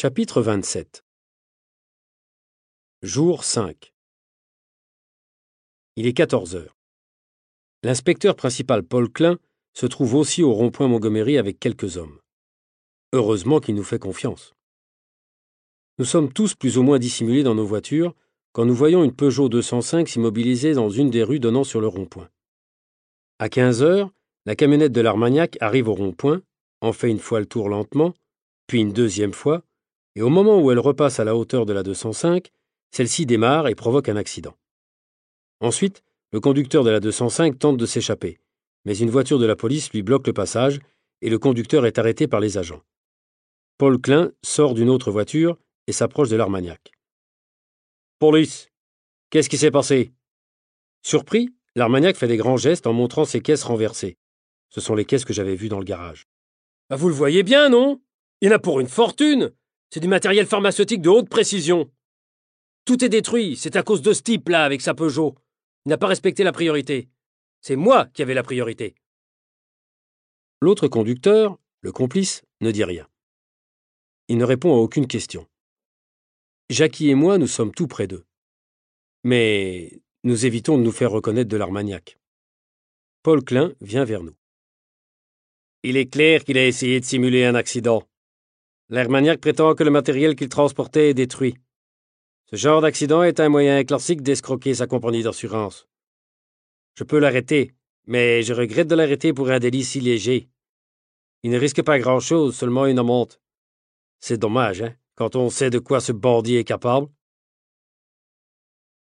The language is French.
Chapitre 27 Jour 5 Il est 14 heures. L'inspecteur principal Paul Klein se trouve aussi au rond-point Montgomery avec quelques hommes. Heureusement qu'il nous fait confiance. Nous sommes tous plus ou moins dissimulés dans nos voitures quand nous voyons une Peugeot 205 s'immobiliser dans une des rues donnant sur le rond-point. À 15 heures, la camionnette de l'Armagnac arrive au rond-point, en fait une fois le tour lentement, puis une deuxième fois, et au moment où elle repasse à la hauteur de la 205, celle-ci démarre et provoque un accident. Ensuite, le conducteur de la 205 tente de s'échapper, mais une voiture de la police lui bloque le passage et le conducteur est arrêté par les agents. Paul Klein sort d'une autre voiture et s'approche de l'Armagnac. Police, qu'est-ce qui s'est passé? Surpris, l'Armagnac fait des grands gestes en montrant ses caisses renversées. Ce sont les caisses que j'avais vues dans le garage. Bah, vous le voyez bien, non? Il a pour une fortune c'est du matériel pharmaceutique de haute précision. Tout est détruit, c'est à cause de ce type-là avec sa Peugeot. Il n'a pas respecté la priorité. C'est moi qui avais la priorité. L'autre conducteur, le complice, ne dit rien. Il ne répond à aucune question. Jackie et moi, nous sommes tout près d'eux. Mais nous évitons de nous faire reconnaître de l'Armagnac. Paul Klein vient vers nous. Il est clair qu'il a essayé de simuler un accident. L'Armagnac prétend que le matériel qu'il transportait est détruit. Ce genre d'accident est un moyen classique d'escroquer sa compagnie d'assurance. Je peux l'arrêter, mais je regrette de l'arrêter pour un délit si léger. Il ne risque pas grand-chose, seulement une amende. C'est dommage, hein, quand on sait de quoi ce bandit est capable.